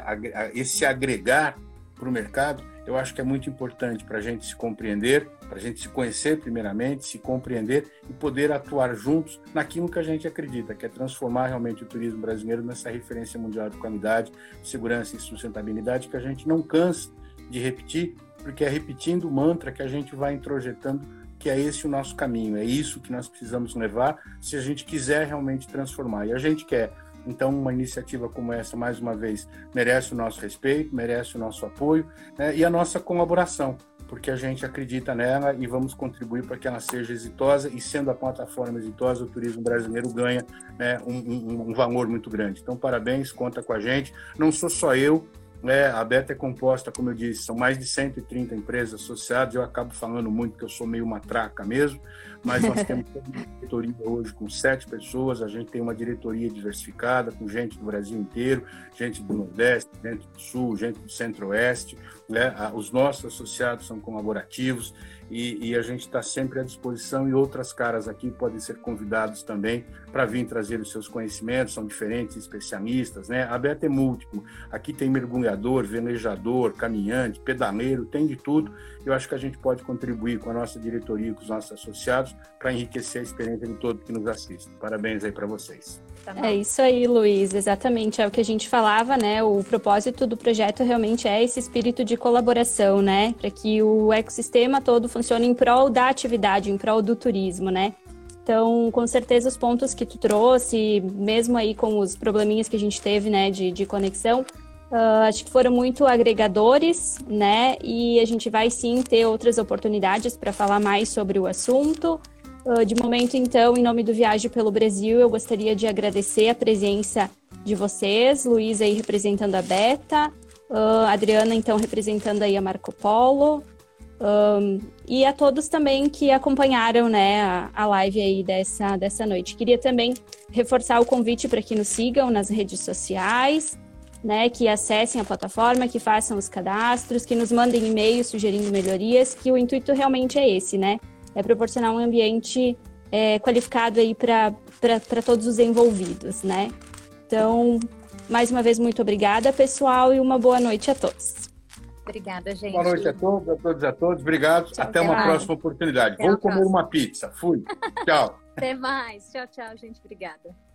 esse agregar para o mercado, eu acho que é muito importante para a gente se compreender, para a gente se conhecer primeiramente, se compreender e poder atuar juntos naquilo que a gente acredita, que é transformar realmente o turismo brasileiro nessa referência mundial de qualidade, segurança e sustentabilidade, que a gente não cansa de repetir, porque é repetindo o mantra que a gente vai introjetando que é esse o nosso caminho, é isso que nós precisamos levar se a gente quiser realmente transformar. E a gente quer. Então, uma iniciativa como essa, mais uma vez, merece o nosso respeito, merece o nosso apoio né, e a nossa colaboração, porque a gente acredita nela e vamos contribuir para que ela seja exitosa. E sendo a plataforma exitosa, o turismo brasileiro ganha né, um, um, um valor muito grande. Então, parabéns, conta com a gente. Não sou só eu, é, a Beta é composta, como eu disse, são mais de 130 empresas associadas. Eu acabo falando muito que eu sou meio matraca mesmo, mas nós temos uma diretoria hoje com sete pessoas. A gente tem uma diretoria diversificada, com gente do Brasil inteiro, gente do Nordeste, gente do Sul, gente do Centro-Oeste. Né? Os nossos associados são colaborativos e, e a gente está sempre à disposição e outras caras aqui podem ser convidados também para vir trazer os seus conhecimentos, são diferentes especialistas, né? A Beta é múltiplo, aqui tem mergulhador, velejador, caminhante, pedaleiro, tem de tudo. Eu acho que a gente pode contribuir com a nossa diretoria com os nossos associados para enriquecer a experiência de todos que nos assistem. Parabéns aí para vocês. Tá é isso aí, Luiz. Exatamente é o que a gente falava, né? O propósito do projeto realmente é esse espírito de colaboração, né? Para que o ecossistema todo funcione em prol da atividade, em prol do turismo, né? Então, com certeza, os pontos que tu trouxe, mesmo aí com os probleminhas que a gente teve, né, de, de conexão, uh, acho que foram muito agregadores, né? E a gente vai sim ter outras oportunidades para falar mais sobre o assunto. Uh, de momento, então, em nome do Viagem pelo Brasil, eu gostaria de agradecer a presença de vocês, Luiz aí representando a Beta, uh, Adriana, então, representando aí a Marco Polo, um, e a todos também que acompanharam né, a, a live aí dessa, dessa noite. Queria também reforçar o convite para que nos sigam nas redes sociais, né, que acessem a plataforma, que façam os cadastros, que nos mandem e-mails sugerindo melhorias, que o intuito realmente é esse, né? é proporcionar um ambiente é, qualificado aí para todos os envolvidos, né? Então, mais uma vez, muito obrigada, pessoal, e uma boa noite a todos. Obrigada, gente. Boa noite a todos, a todos, a todos. Obrigado. Tchau, até, uma mais. próxima oportunidade. Até Vou comer próxima. uma pizza. Fui. Tchau. Até mais. Tchau, tchau, gente. Obrigada.